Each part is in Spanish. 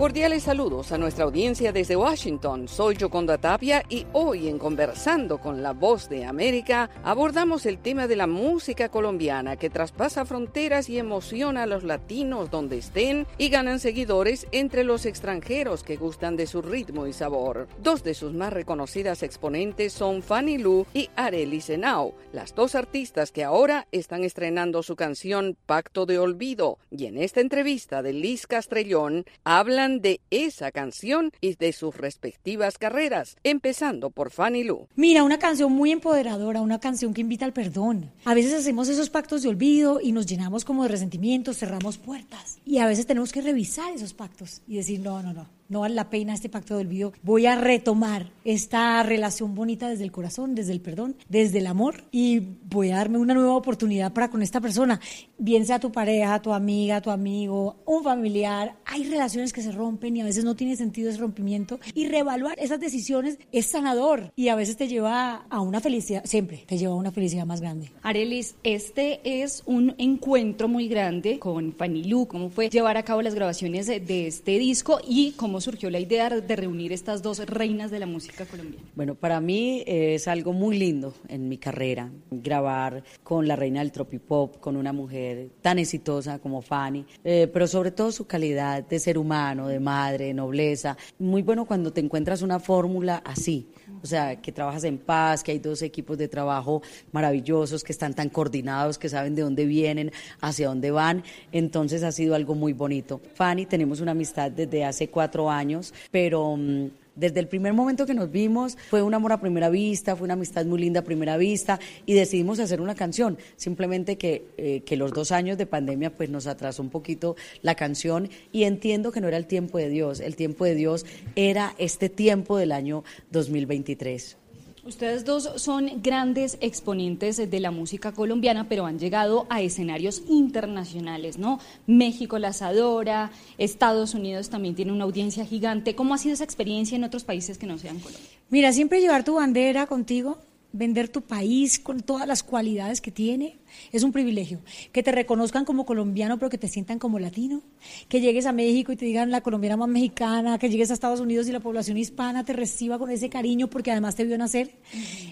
Cordiales saludos a nuestra audiencia desde Washington. Soy Yoconda Tapia y hoy en Conversando con la Voz de América abordamos el tema de la música colombiana que traspasa fronteras y emociona a los latinos donde estén y ganan seguidores entre los extranjeros que gustan de su ritmo y sabor. Dos de sus más reconocidas exponentes son Fanny Lu y Arely Senao, las dos artistas que ahora están estrenando su canción Pacto de Olvido. Y en esta entrevista de Liz Castrellón hablan de esa canción y de sus respectivas carreras, empezando por Fanny Lu. Mira, una canción muy empoderadora, una canción que invita al perdón. A veces hacemos esos pactos de olvido y nos llenamos como de resentimiento, cerramos puertas. Y a veces tenemos que revisar esos pactos y decir, no, no, no, no vale la pena este pacto de olvido. Voy a retomar esta relación bonita desde el corazón, desde el perdón, desde el amor y voy a darme una nueva oportunidad para con esta persona, bien sea tu pareja, tu amiga, tu amigo, un familiar. Hay relaciones que se rompen y a veces no tiene sentido ese rompimiento y reevaluar esas decisiones es sanador y a veces te lleva a una felicidad, siempre te lleva a una felicidad más grande. Arelis, este es un encuentro muy grande con Fanny Lu, cómo fue llevar a cabo las grabaciones de, este disco y cómo surgió la idea de reunir estas dos reinas de la música colombiana? Bueno, para mí es algo muy lindo en mi carrera, grabar con la reina del tropipop, con una mujer tan exitosa como Fanny, eh, pero sobre todo su calidad de ser humano, de madre, de nobleza. Muy bueno cuando te encuentras una fórmula así, o sea, que trabajas en paz, que hay dos equipos de trabajo maravillosos, que están tan coordinados, que saben de dónde vienen, hacia dónde van. Entonces ha sido algo muy bonito. Fanny, tenemos una amistad desde hace cuatro años, pero mm, desde el primer momento que nos vimos fue un amor a primera vista, fue una amistad muy linda a primera vista y decidimos hacer una canción. Simplemente que, eh, que los dos años de pandemia pues nos atrasó un poquito la canción y entiendo que no era el tiempo de Dios, el tiempo de Dios era este tiempo del año 2023. Ustedes dos son grandes exponentes de la música colombiana, pero han llegado a escenarios internacionales, ¿no? México las adora, Estados Unidos también tiene una audiencia gigante. ¿Cómo ha sido esa experiencia en otros países que no sean Colombia? Mira, siempre llevar tu bandera contigo, vender tu país con todas las cualidades que tiene, es un privilegio. Que te reconozcan como colombiano, pero que te sientan como latino. Que llegues a México y te digan la colombiana más mexicana. Que llegues a Estados Unidos y la población hispana te reciba con ese cariño porque además te vio nacer.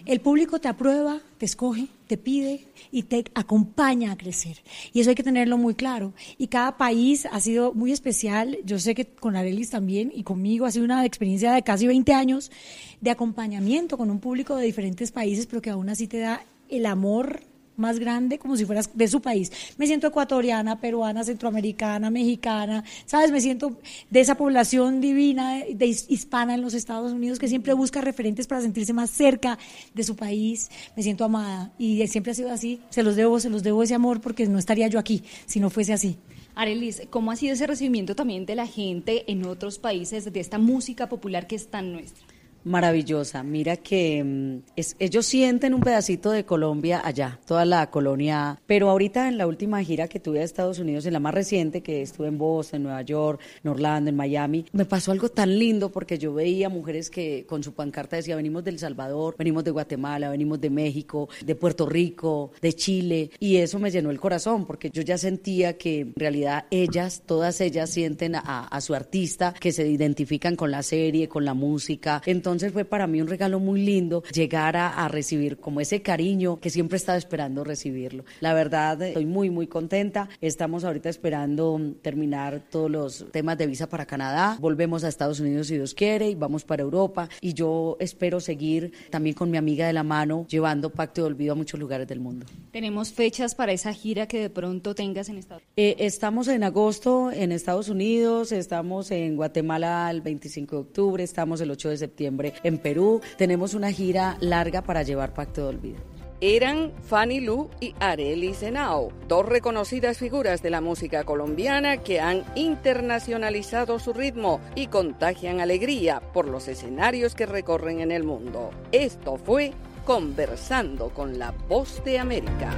El público te aprueba, te escoge, te pide y te acompaña a crecer. Y eso hay que tenerlo muy claro. Y cada país ha sido muy especial. Yo sé que con Arelis también y conmigo ha sido una experiencia de casi 20 años de acompañamiento con un público de diferentes países, pero que aún así te da el amor más grande como si fueras de su país. Me siento ecuatoriana, peruana, centroamericana, mexicana, ¿sabes? Me siento de esa población divina de, hispana en los Estados Unidos que siempre busca referentes para sentirse más cerca de su país. Me siento amada y siempre ha sido así. Se los debo, se los debo ese amor porque no estaría yo aquí si no fuese así. Arelis, ¿cómo ha sido ese recibimiento también de la gente en otros países de esta música popular que es tan nuestra? Maravillosa. Mira que mm, ellos sienten un pedacito de Colombia allá, toda la colonia. Pero ahorita en la última gira que tuve a Estados Unidos, en la más reciente, que estuve en Boston, en Nueva York, en Orlando, en Miami, me pasó algo tan lindo porque yo veía mujeres que con su pancarta decía, venimos del Salvador, venimos de Guatemala, venimos de México, de Puerto Rico, de Chile. Y eso me llenó el corazón porque yo ya sentía que en realidad ellas, todas ellas sienten a, a su artista, que se identifican con la serie, con la música. Entonces, entonces fue para mí un regalo muy lindo llegar a, recibir como ese cariño que siempre estaba esperando recibirlo. La verdad, estoy muy, muy contenta. Estamos ahorita esperando terminar todos los temas de visa para Canadá. Volvemos a Estados Unidos si Dios quiere y vamos para Europa. Y yo espero seguir también con mi amiga de la mano llevando Pacto de Olvido a muchos lugares del mundo. ¿Tenemos fechas para esa gira que de pronto tengas en Estados Unidos? Eh, estamos en agosto en Estados Unidos, estamos en Guatemala el 25 de octubre, estamos el 8 de septiembre en Perú. Tenemos una gira larga para llevar Pacto de Olvido eran Fanny Lu y Arely Senao, dos reconocidas figuras de la música colombiana que han internacionalizado su ritmo y contagian alegría por los escenarios que recorren en el mundo. Esto fue Conversando con la Voz de América.